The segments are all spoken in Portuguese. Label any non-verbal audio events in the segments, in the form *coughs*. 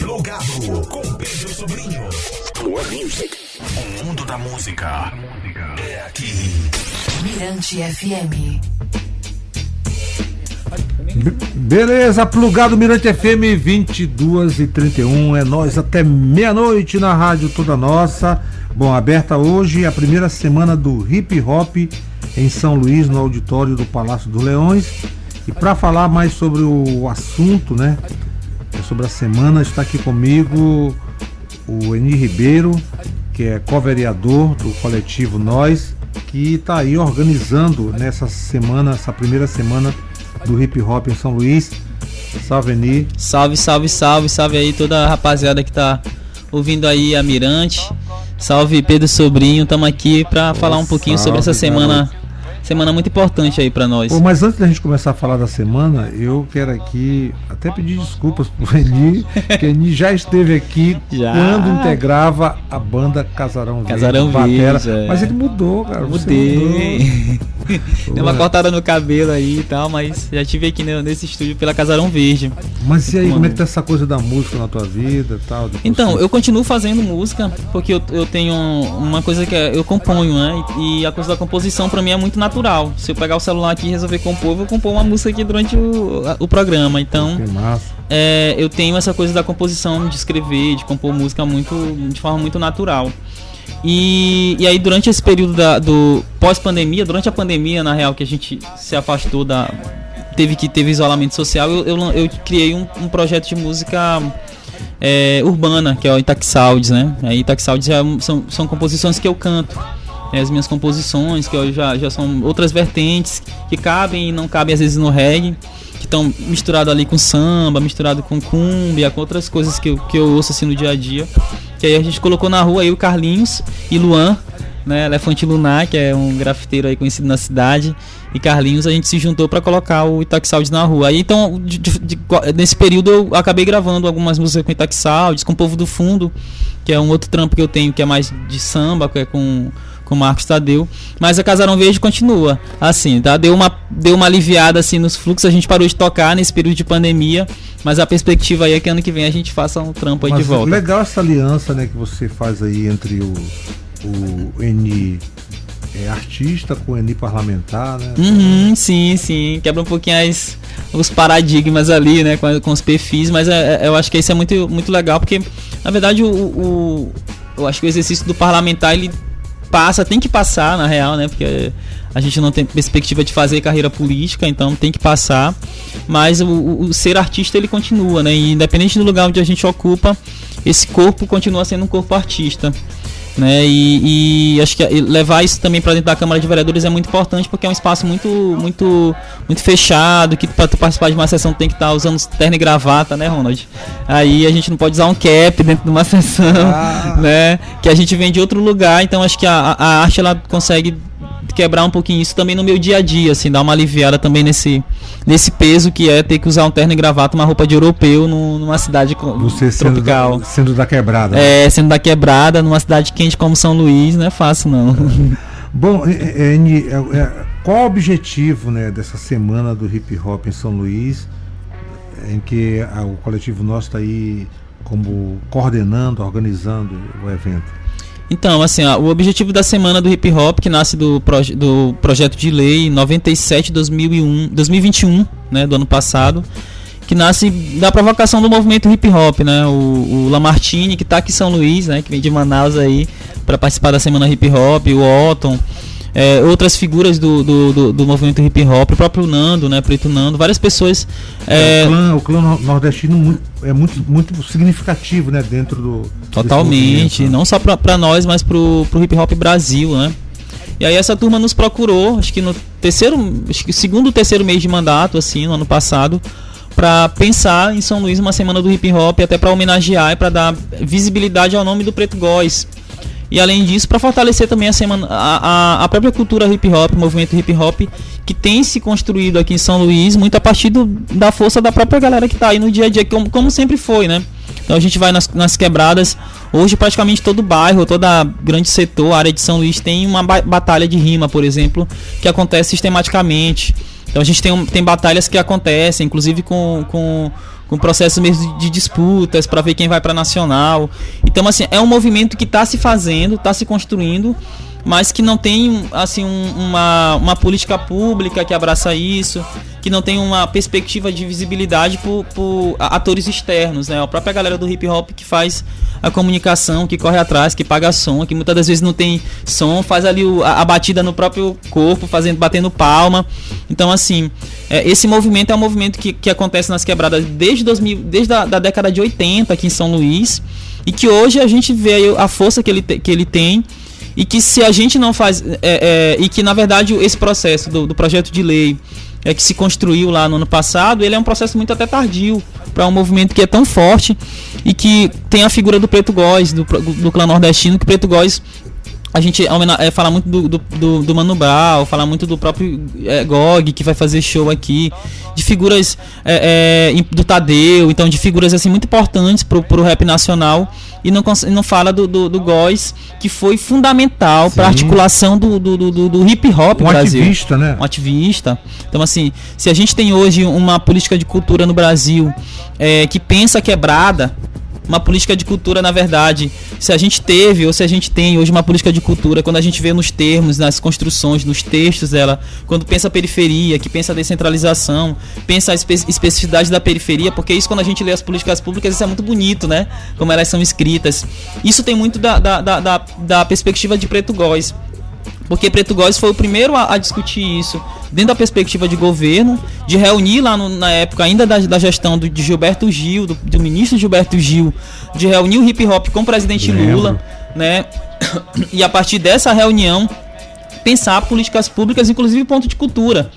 Plugado com Pedro Sobrinho. More Music. O mundo da música é aqui. Mirante FM. Beleza, plugado Mirante FM 22 e 31 é nós até meia-noite na rádio toda nossa. Bom, aberta hoje a primeira semana do hip hop em São Luís, no auditório do Palácio dos Leões. E para falar mais sobre o assunto, né, sobre a semana, está aqui comigo o Eni Ribeiro, que é co-vereador do coletivo Nós, que está aí organizando nessa semana, essa primeira semana do hip hop em São Luís. Salve, Eni. Salve, salve, salve, salve aí toda a rapaziada que tá ouvindo aí a Mirante. Salve Pedro Sobrinho, estamos aqui para falar um pouquinho salve, sobre essa semana garoto. Semana muito importante aí para nós. Pô, mas antes da gente começar a falar da semana, eu quero aqui até pedir desculpas pro *laughs* Eni, que Eni já esteve aqui Já. quando integrava a banda Casarão Verde. Casarão. Verde, é. Mas ele mudou, cara. Mudei. *laughs* Deu uma cortada no cabelo aí e tal, mas já tive aqui ne- nesse estúdio pela Casarão Verde. mudou. Mas e aí, como é que tá essa coisa da música na tua vida e tal? Então, eu continuo fazendo música, porque eu, eu tenho uma coisa que é, eu componho, né? E a coisa da composição pra mim é muito natural. Se eu pegar o celular aqui e resolver compor, eu vou compor uma música aqui durante o, o programa. Então, é, eu tenho essa coisa da composição, de escrever, de compor música muito, de forma muito natural. E, e aí durante esse período da- do pós-pandemia, durante a pandemia, na real, que a gente se afastou da. teve que teve isolamento social, eu, eu, eu criei um, um projeto de música é, urbana, que é o Sounds, né? Aí Sounds é são, são composições que eu canto. É, as minhas composições, que já, já são outras vertentes que cabem e não cabem às vezes no reggae, que estão misturadas ali com samba, misturado com cumbia, com outras coisas que eu, que eu ouço assim no dia a dia. Que aí a gente colocou na rua aí o Carlinhos e Luan, né, Elefante Lunar, que é um grafiteiro aí conhecido na cidade, e Carlinhos, a gente se juntou para colocar o Sounds na rua. Aí então, de- de- de- nesse período eu acabei gravando algumas músicas com Sounds, com o Povo do Fundo, que é um outro trampo que eu tenho que é mais de samba, que é com com o Marcos Tadeu, mas a Casarão Verde continua, assim, tá? Deu uma, deu uma aliviada assim nos fluxos, a gente parou de tocar nesse período de pandemia, mas a perspectiva aí é que ano que vem a gente faça um trampo aí Mas de volta. legal essa aliança né, que você faz aí entre o, o Eni é, artista com o Eni parlamentar, né? Uhum, sim, sim. Quebra um pouquinho as, os paradigmas ali, né? Com, com os perfis, mas é- é- eu acho que isso é muito, muito legal, porque, na verdade, o, o- eu acho que o exercício do parlamentar ele passa, tem que passar, na real, né? Porque a gente não tem perspectiva de fazer carreira política, então tem que passar. Mas o, o- ser artista ele continua, né? E independente do lugar onde a gente ocupa, esse corpo continua sendo um corpo artista né? E, e acho que levar isso também para dentro da Câmara de Vereadores é muito importante porque é um espaço muito muito muito fechado, que para participar de uma sessão tem que estar usando terno e gravata, né, Ronald? Aí a gente não pode usar um cap dentro de uma *laughs* sessão, Ah. né? Que a gente vem de outro lugar, então acho que a, a arte ela consegue quebrar um pouquinho isso também no meu dia a dia, assim, dar uma aliviada também nesse nesse peso que é ter que usar um terno e gravata, uma roupa de europeu numa cidade Você sendo tropical. da, sendo da quebrada. né? É, sendo da quebrada, numa cidade quente como São Luís, não é fácil não. *laughs* Bom, é, é, é, qual o objetivo né, dessa semana do hip hop em São Luís, em que o coletivo nosso está aí como coordenando, organizando o evento? Então, assim, ó, o objetivo da semana do hip hop, que nasce do, proje- do projeto de lei 97 2001, 2021, né, do ano passado, que nasce da provocação do movimento hip hop, né? O, o Lamartine, que tá aqui em São Luís, né, que vem de Manaus aí para participar da semana hip hop, o Otton, é, outras figuras do, do, do, do movimento hip hop, o próprio Nando, né, Preto Nando, várias pessoas é, o, clã, o clã nor- nordestino muito- é muito, muito significativo né, dentro do. Totalmente, né? não só pra nós, mas pro, pro hip hop Brasil, né? E aí essa turma nos procurou, acho que no terceiro, acho que segundo terceiro mês de mandato, assim, no ano passado, pra pensar em São Luís uma semana do hip hop, até pra homenagear e pra dar visibilidade ao nome do Preto Góis. E além disso, para fortalecer também a, semana, a, a, própria cultura hip hop, movimento hip hop, que tem se construído aqui em São Luís, muito a partir do, da força da própria galera que tá aí no dia a dia, como, como sempre foi, né? Então a gente vai nas, nas quebradas, hoje praticamente todo bairro, toda grande setor, área de São Luís tem uma ba batalha de rima, por exemplo, que acontece sistematicamente. Então a gente tem, tem batalhas que acontecem, inclusive com, com, com processo mesmo de, disputas para ver quem vai para nacional. Então assim, é um movimento que está se fazendo, está se construindo mas que não tem assim um, uma, uma política pública que abraça isso, que não tem uma perspectiva de visibilidade por, por atores externos, né? A própria galera do hip hop que faz a comunicação, que corre atrás, que paga som, que muitas das vezes não tem som, faz ali o, a, a, batida no próprio corpo, fazendo batendo palma. Então assim, é, esse movimento é um movimento que, que acontece nas quebradas desde 2000, desde a da década de 80 aqui em São Luís e que hoje a gente vê a força que ele, que ele tem e que se a gente não faz é, é, e que na verdade esse processo do, do, projeto de lei é que se construiu lá no ano passado ele é um processo muito até tardio para um movimento que é tão forte e que tem a figura do Preto Góes do, do clã nordestino que Preto Góes a gente é, fala muito do, do, do, do Mano Brown, fala muito do próprio é, Gog, que vai fazer show aqui, de figuras é, é, do Tadeu, então de figuras assim muito importantes pro, pro rap nacional e não, não fala do, do, do Góis, que foi fundamental para articulação do, do, do, do, hip hop um no Brasil. ativista, né? Um ativista. Então, assim, se a gente tem hoje uma política de cultura no Brasil é, que pensa quebrada, uma política de cultura, na verdade, se a gente teve ou se a gente tem hoje uma política de cultura, quando a gente vê nos termos, nas construções, nos textos dela, quando pensa periferia, que pensa descentralização, pensa a espe especificidade da periferia, porque isso quando a gente lê as políticas públicas, isso é muito bonito, né? Como elas são escritas. Isso tem muito da, da, da, da, da perspectiva de Preto Góes porque Preto Góes foi o primeiro a, a, discutir isso dentro da perspectiva de governo, de reunir lá no, na época ainda da, da gestão do, de Gilberto Gil, do, do, ministro Gilberto Gil, de reunir o hip hop com o presidente Lembro. Lula, né? *coughs* E a partir dessa reunião pensar políticas públicas, inclusive ponto de cultura.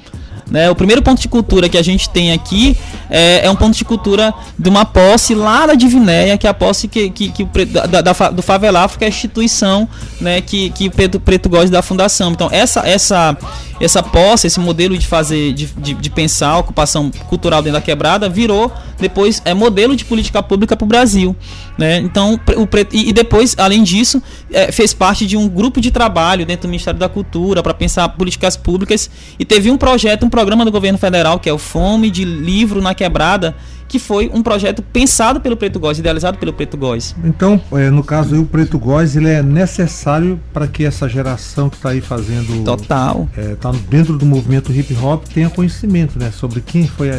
Né? O primeiro ponto de cultura que a gente tem aqui é, é, um ponto de cultura de uma posse lá da Divinéia, que é a posse que, que, que da, da, do Favelafro, que é a instituição né, que, que o Preto, Preto gosta da fundação. Então, essa, essa, essa posse, esse modelo de fazer, de, de, de, pensar a ocupação cultural dentro da quebrada, virou depois é modelo de política pública para o Brasil. Né? Então, o e, e depois, além disso, é, fez parte de um grupo de trabalho dentro do Ministério da Cultura para pensar políticas públicas e teve um projeto, um programa do governo federal que é o Fome de Livro na Quebrada, que foi um projeto pensado pelo Preto Góes, idealizado pelo Preto Góes. Então, é, no caso o Preto Góes, ele é necessário para que essa geração que está aí fazendo... Total. Está é, dentro do movimento hip hop tenha conhecimento, né? Sobre quem foi a,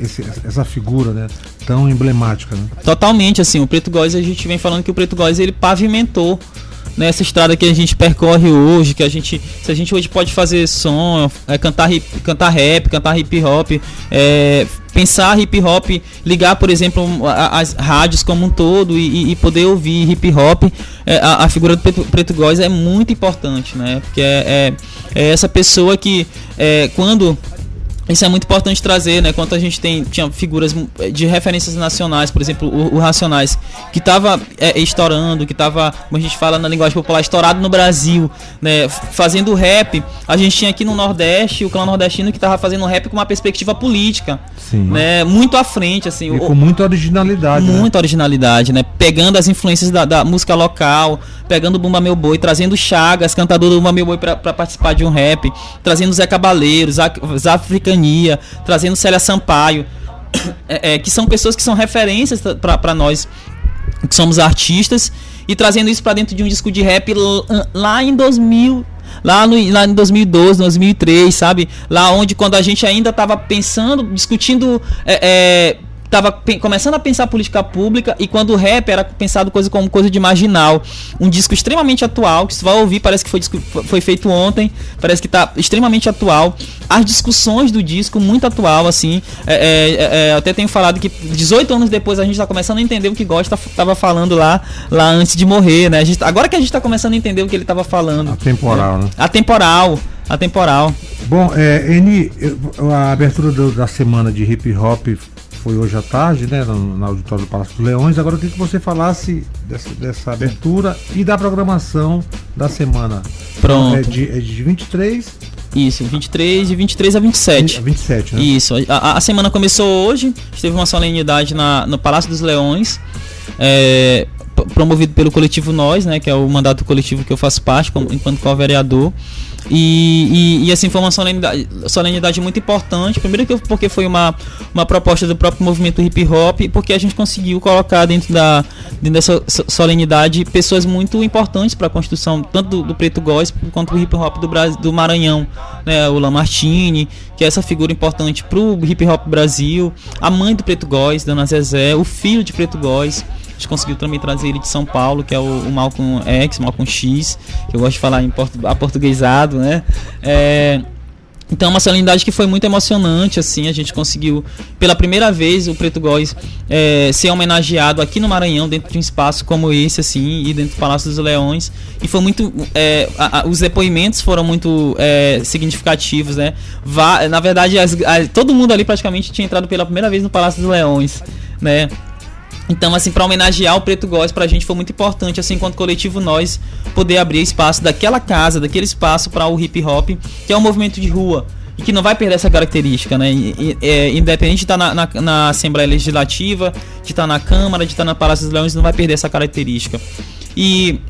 esse, essa figura, né? Tão emblemática, né? Totalmente, assim, o Preto Góes, a gente vem falando que o Preto Góes, ele pavimentou nessa estrada que a gente percorre hoje, que a gente, se a gente hoje pode fazer som, é, cantar, hip, cantar rap, cantar hip hop, é, pensar hip hop, ligar, por exemplo, as rádios como um todo e, e poder ouvir hip hop, é, a, a, figura do Preto, Preto Góes é muito importante, né? Porque é, é, é essa pessoa que, é, quando isso é muito importante trazer, né? Quanto a gente tem tinha figuras de referências nacionais, por exemplo, o, o Racionais, que estava é, estourando, que estava, como a gente fala na linguagem popular, estourado no Brasil, né? Fazendo rap. A gente tinha aqui no Nordeste o clã nordestino que estava fazendo rap com uma perspectiva política, Sim. né? Muito à frente, assim. E com muita originalidade. Né? Muita né? originalidade, né? Pegando as influências da, da, música local, pegando o Bumba Meu Boi, trazendo Chagas, cantador do Bumba Meu Boi, para participar de um rap, trazendo Zé Cabaleiro, os africanos Trazendo Célia Sampaio, *coughs* é, é, que são pessoas que são referências para nós que somos artistas e trazendo isso para dentro de um disco de rap lá em 2000 lá, no, lá em 2012, 2003, sabe? Lá onde quando a gente ainda estava pensando, discutindo é, é, estava começando a pensar política pública e quando o rap era pensado coisa como coisa de marginal. Um disco extremamente atual, que você vai ouvir, parece que foi, foi feito ontem, parece que está extremamente atual. As discussões do disco, muito atual, assim. É, é, é, até tenho falado que 18 anos depois a gente está começando a entender o que Gosta estava falando lá, lá antes de morrer, né? Gente, agora que a gente está começando a entender o que ele estava falando. Atemporal, né? Atemporal. Atemporal. Bom, é, Eni, a abertura do, da semana de hip hop foi hoje à tarde, né, no, no auditório do Palácio dos Leões. Agora eu queria que você falasse dessa, dessa abertura e da programação da semana. Pronto. É de, é de 23 isso, 23, de 23 a 27. A 27, né? Isso. A, a semana começou hoje, teve uma solenidade na, no Palácio dos Leões, é, promovido pelo coletivo Nós, né, que é o mandato coletivo que eu faço parte como, enquanto co-vereador. E, e, e, assim foi uma solenidade, solenidade muito importante. Primeiro que porque foi uma, uma proposta do próprio movimento hip hop, porque a gente conseguiu colocar dentro, da, dentro dessa solenidade pessoas muito importantes para a construção tanto do, do, preto gospel quanto do hip hop do, Brasil, do Maranhão, né? O Lamartine, que é essa figura importante para o hip hop Brasil, a mãe do preto góis, Dona Zezé, o filho de preto góis gente conseguiu também trazer ele de São Paulo, que é o, o Malcolm X, Malcolm X, que eu gosto de falar em portu aportuguesado, né? É, então, uma solenidade que foi muito emocionante, assim, a gente conseguiu, pela primeira vez, o Preto Góis é, ser homenageado aqui no Maranhão, dentro de um espaço como esse, assim, e dentro do Palácio dos Leões, e foi muito, é, a, a, os depoimentos foram muito é, significativos, né, na verdade, as, a, todo mundo ali praticamente tinha entrado pela primeira vez no Palácio dos Leões, né, então, assim, para homenagear o Preto Góes, pra gente foi muito importante, assim, enquanto coletivo, nós poder abrir espaço daquela casa, daquele espaço para o hip hop, que é um movimento de rua e que não vai perder essa característica, né? E, é, independente de estar tá na, na, na, Assembleia Legislativa, de estar tá na Câmara, de estar tá na Palácio dos Leões, não vai perder essa característica. E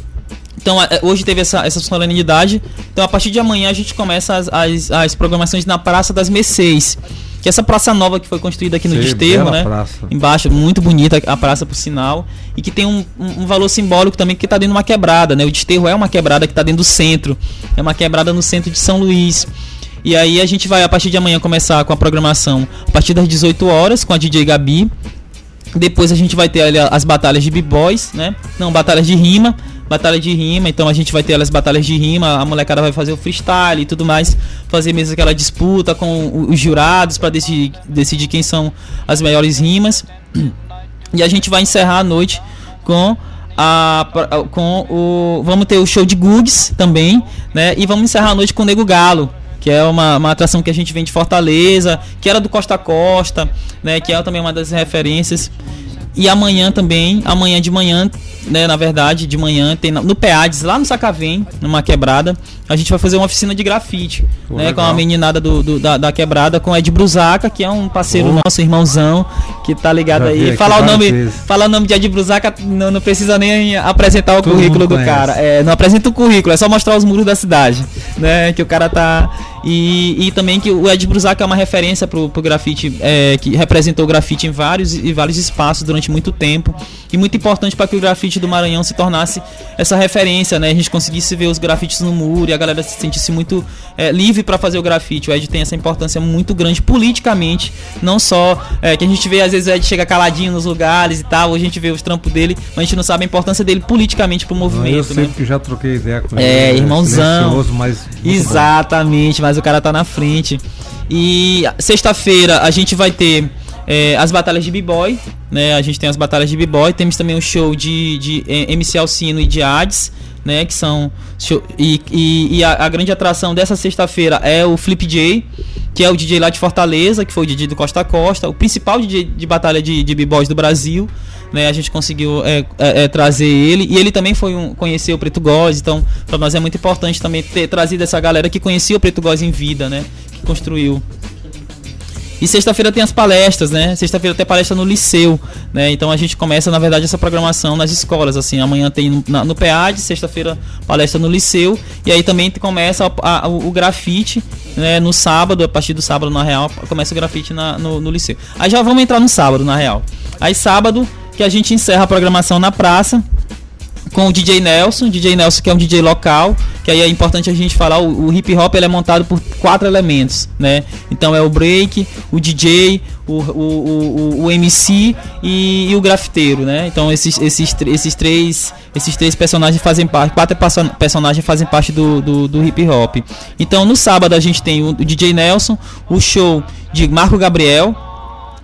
então, hoje teve essa, essa solenidade. Então, a partir de amanhã, a gente começa as, as, as programações na Praça das Mercês que essa praça nova que foi construída aqui no Sim, Desterro, né? Praça. Embaixo, muito bonita a praça por sinal. E que tem um, um, valor simbólico também que está dentro de uma quebrada, né? O Desterro é uma quebrada que está dentro do centro. É uma quebrada no centro de São Luís. E aí a gente vai, a partir de amanhã, começar com a programação a partir das 18 horas com a DJ Gabi. Depois a gente vai ter ali as batalhas de b-boys, né? Não, batalhas de rima batalha de rima, então a gente vai ter as batalhas de rima, a molecada vai fazer o freestyle e tudo mais, fazer mesmo aquela disputa com os jurados para decidir, decidir quem são as melhores rimas. E a gente vai encerrar a noite com a, com o vamos ter o show de Gugs também, né? E vamos encerrar a noite com o Nego Galo, que é uma, uma atração que a gente vem de Fortaleza, que era do Costa Costa, né? Que é também uma das referências. E amanhã também, amanhã de manhã, né, na verdade, de manhã, tem no PEADES, lá no Sacavém, numa quebrada, a gente vai fazer uma oficina de grafite, Pô, né, com a meninada do, do da, da, quebrada, com o Ed Brusaca, que é um parceiro Pô. nosso, irmãozão, que tá ligado aí. Falar o nome, falar o nome de Ed Brusaca, não, não precisa nem apresentar o Todo currículo do cara. É, não apresenta o currículo, é só mostrar os muros da cidade, né, que o cara tá e, e também que o Ed Brusac é uma referência pro, pro grafite, é, que representou o grafite em vários e vários espaços durante muito tempo. E muito importante para que o grafite do Maranhão se tornasse essa referência, né? A gente conseguisse ver os grafites no muro e a galera se sentisse muito é, livre para fazer o grafite. O Ed tem essa importância muito grande politicamente, não só é, que a gente vê, às vezes o Ed chega caladinho nos lugares e tal, a gente vê os trampos dele, mas a gente não sabe a importância dele politicamente pro movimento. Eu sempre né? já troquei ideia com ele. É, irmãozão. Mas Exatamente, bom. mas o cara tá na frente. E sexta-feira a gente vai ter é, as batalhas de b-boy, né? A gente tem as batalhas de b-boy, temos também o show de, de é, MC Alcino e de Hades, né? Que são show, e, e, e a, a, grande atração dessa sexta-feira é o Flip J, que é o DJ lá de Fortaleza, que foi o DJ do Costa Costa, o principal DJ de batalha de, de b-boys do Brasil né? A gente conseguiu é, é, é, trazer ele e ele também foi um conhecer o Preto Góes, então para nós é muito importante também ter trazido essa galera que conhecia o Preto Góes em vida, né? Que construiu. E sexta-feira tem as palestras, né? Sexta-feira tem palestra no liceu, né? Então a gente começa, na verdade, essa programação nas escolas, assim. Amanhã tem no, no PEAD, sexta-feira palestra no liceu. E aí também começa a, a, o, o grafite, né? No sábado, a partir do sábado, na real, começa o grafite na, no, no liceu. Aí já vamos entrar no sábado, na real. Aí sábado que a gente encerra a programação na praça com o DJ Nelson, DJ Nelson que é um DJ local, que aí é importante a gente falar, o, o hip hop ele é montado por quatro elementos, né? Então é o break, o DJ, o, o, o, o MC e, e, o grafiteiro, né? Então esses, esses, esses três esses três personagens fazem parte, quatro personagens fazem parte do, do, do hip hop. Então no sábado a gente tem o, o DJ Nelson, o show de Marco Gabriel,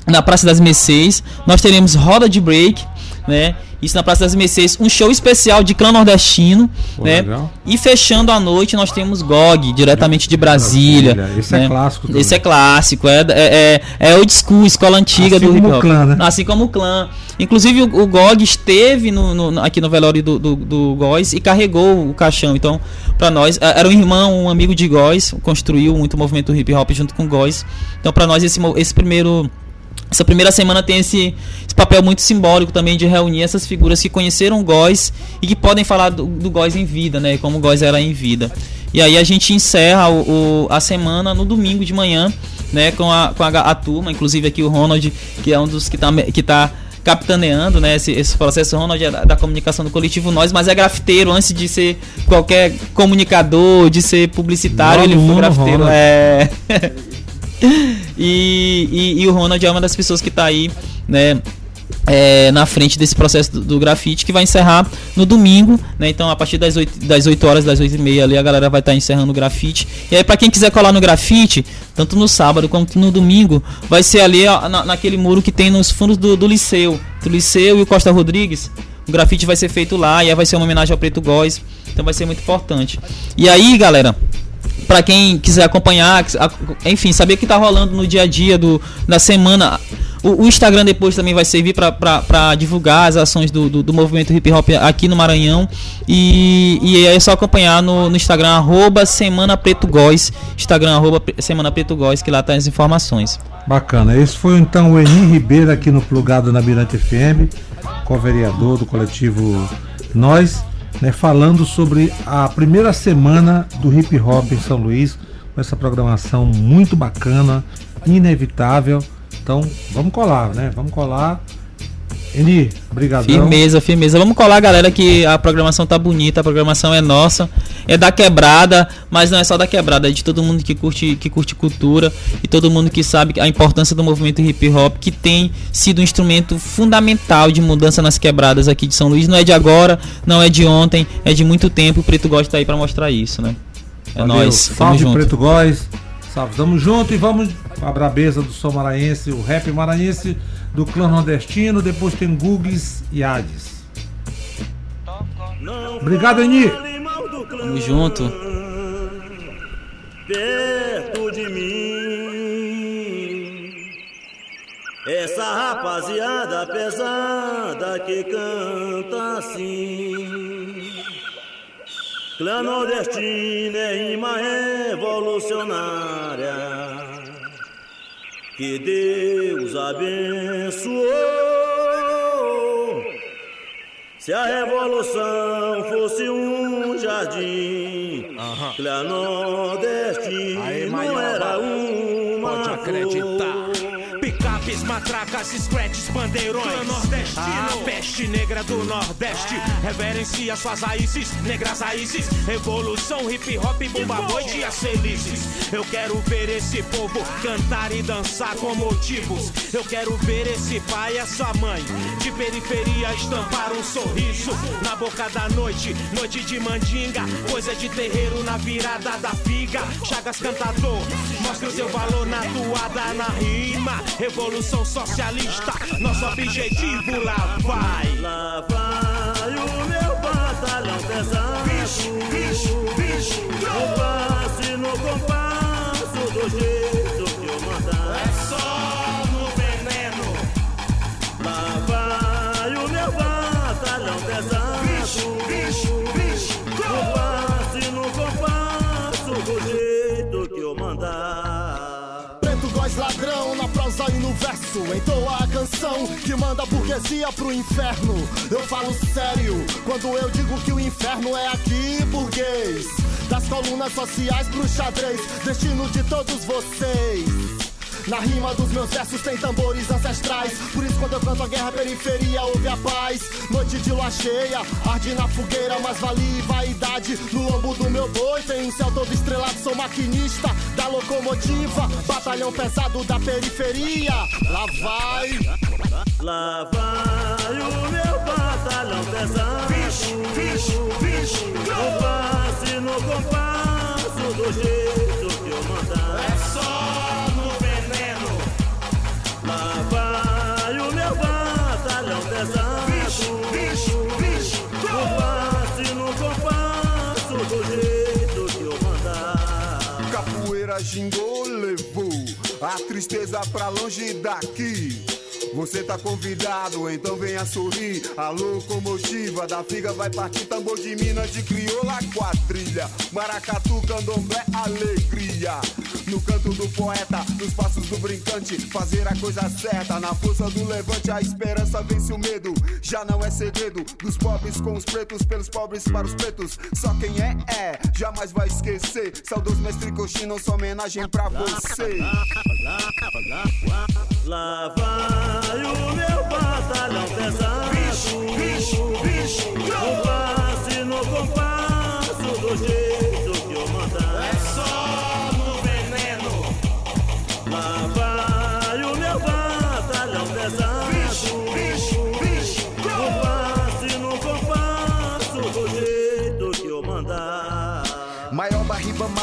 na Praça das Mercês. Nós teremos roda de break, né? Isso na Praça das Mercês, um show especial de clã nordestino, Pô, né? Legal. E fechando a noite nós temos GOG, diretamente de Brasília. Brasília. Esse é né? é clássico. Também. Esse é clássico, é, é, é, é old school, escola antiga assim do hip hop. Clã, né? Assim como o clã. Inclusive o, o GOG esteve no, no, aqui no velório do, do, do Góis e carregou o caixão. Então, para nós, é, era um irmão, um amigo de Góis, construiu muito movimento hip hop junto com Góis. Então, para nós, esse, esse primeiro essa primeira semana tem esse, esse, papel muito simbólico também de reunir essas figuras que conheceram o Góis e que podem falar do, do Góis em vida, né? Como o Góis era em vida. E aí a gente encerra o, o, a semana no domingo de manhã, né, com a, com a, a turma, inclusive aqui o Ronald, que é um dos que tá, que tá capitaneando né, esse, esse processo. O Ronald é da, da, comunicação do coletivo Nós, mas é grafiteiro antes de ser qualquer comunicador, de ser publicitário, ele foi grafiteiro. É. *laughs* e, e, e, o Ronald é uma das pessoas que está aí, né? É, na frente desse processo do, do, grafite que vai encerrar no domingo, né? Então a partir das 8, das 8 horas, das 8 e meia ali a galera vai estar tá encerrando o grafite. E aí para quem quiser colar no grafite, tanto no sábado quanto no domingo, vai ser ali ó, na, naquele muro que tem nos fundos do, do Liceu, do Liceu e o Costa Rodrigues. O grafite vai ser feito lá e aí vai ser uma homenagem ao Preto Góes, então vai ser muito importante. E aí, galera, para quem quiser acompanhar, enfim, saber o que tá rolando no dia a dia do, da semana. O, o Instagram depois também vai servir para divulgar as ações do, do, do, movimento hip hop aqui no Maranhão. E, e é só acompanhar no, no Instagram, arroba Semana Preto Góis. Instagram, arroba Semana Preto Góis, que lá tá as informações. Bacana. Esse foi então o Eni Ribeiro aqui no Plugado na Mirante FM, co-vereador do coletivo Nós né, falando sobre a primeira semana do hip hop em São Luís, com essa programação muito bacana, inevitável. Então, vamos colar, né? Vamos colar Eni, obrigado. Firmeza, firmeza. Vamos colar, galera, que a programação tá bonita, a programação é nossa, é da quebrada, mas não é só da quebrada, é de todo mundo que curte, que curte cultura e todo mundo que sabe a importância do movimento hip hop, que tem sido um instrumento fundamental de mudança nas quebradas aqui de São Luís. Não é de agora, não é de ontem, é de muito tempo. O Preto Góis tá aí para mostrar isso, né? É nós. Salve, Preto Góis. Salve, tamo junto e vamos a brabeza do som maranhense, o rap maranhense do clã nordestino, depois tem Gugues e Hades. Obrigado, Eni. Tamo junto. Perto de mim. Essa rapaziada pesada que canta assim. Clã nordestino é rima revolucionária que Deus abençoou. Se a revolução fosse um jardim, uhum. Clanodestino era matracas, scratches, bandeirões. Nordestino, a peste negra do Nordeste. Reverencia suas raízes, negras raízes. Revolução, hip hop, bomba noite e as felizes. Eu quero ver esse povo cantar e dançar com motivos. Eu quero ver esse pai e essa mãe de periferia estampar um sorriso na boca da noite. Noite de mandinga, coisa de terreiro na virada da figa. Chagas cantador, mostra o seu valor na toada, na rima. Revolução Socialista, nosso objetivo lá vai. Lá vai o meu batalhão pesado. Bicho, bicho, bicho. No passe, no compasso do jeito que eu mandar. E no verso entoa a canção que manda a burguesia pro inferno. Eu falo sério quando eu digo que o inferno é aqui, burguês. Das colunas sociais pro xadrez, destino de todos vocês. Na rima dos meus versos tem tambores ancestrais. Por isso, quando eu canto a guerra, periferia ouve a paz. Noite de lua cheia, arde na fogueira, mas vale vaidade. No lombo do meu boi tem um céu todo estrelado. Sou maquinista da locomotiva, batalhão pesado da periferia. Lá vai, lá vai o tristeza pra longe daqui. Você tá convidado, então venha sorrir. A locomotiva da figa vai partir tambor de Minas de crioula quadrilha. Maracatu, candomblé, alegria. No canto do poeta, nos passos do brincante, fazer a coisa certa. Na força do levante, a esperança vence o medo. Já não é segredo dos pobres com os pretos, pelos pobres para os pretos. Só quem é, é, jamais vai esquecer. Saudoso mestre Coxinha, nossa homenagem pra você. Lá vai o meu batalhão pesado. No passe, no compasso, do jeito que eu mandar. É só no veneno. Lá vai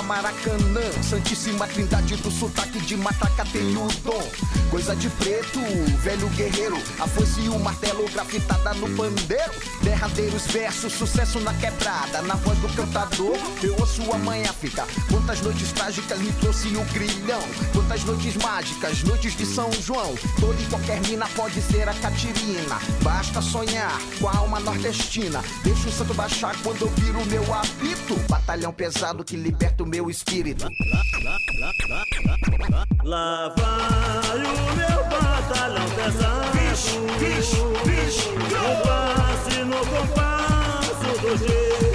Maracanã, Santíssima Trindade do sotaque de Mataca tem o dom. Coisa de preto, velho guerreiro, a foice e o martelo grafitada no pandeiro. Derradeiros versos, sucesso na quebrada, na voz do cantador, eu ouço a manhã fica. Quantas noites trágicas me trouxe o grilhão, quantas noites mágicas, noites de São João. Toda e qualquer mina pode ser a Catirina, basta sonhar com a alma nordestina. Deixa o santo baixar quando eu viro meu apito, batalhão pesado que liberta o meu espírito. Lá vai o meu batalhão pesado. No passe, no compasso, do jeito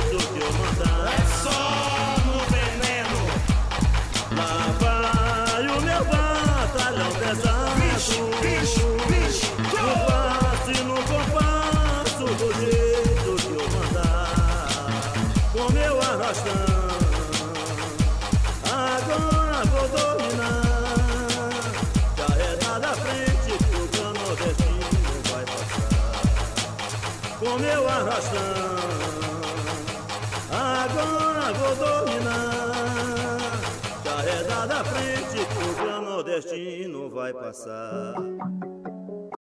Agora vou dominar. Carrega da frente o cano nordestino vai passar.